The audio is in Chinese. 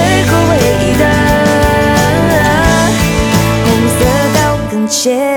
最后唯一的红色高跟鞋。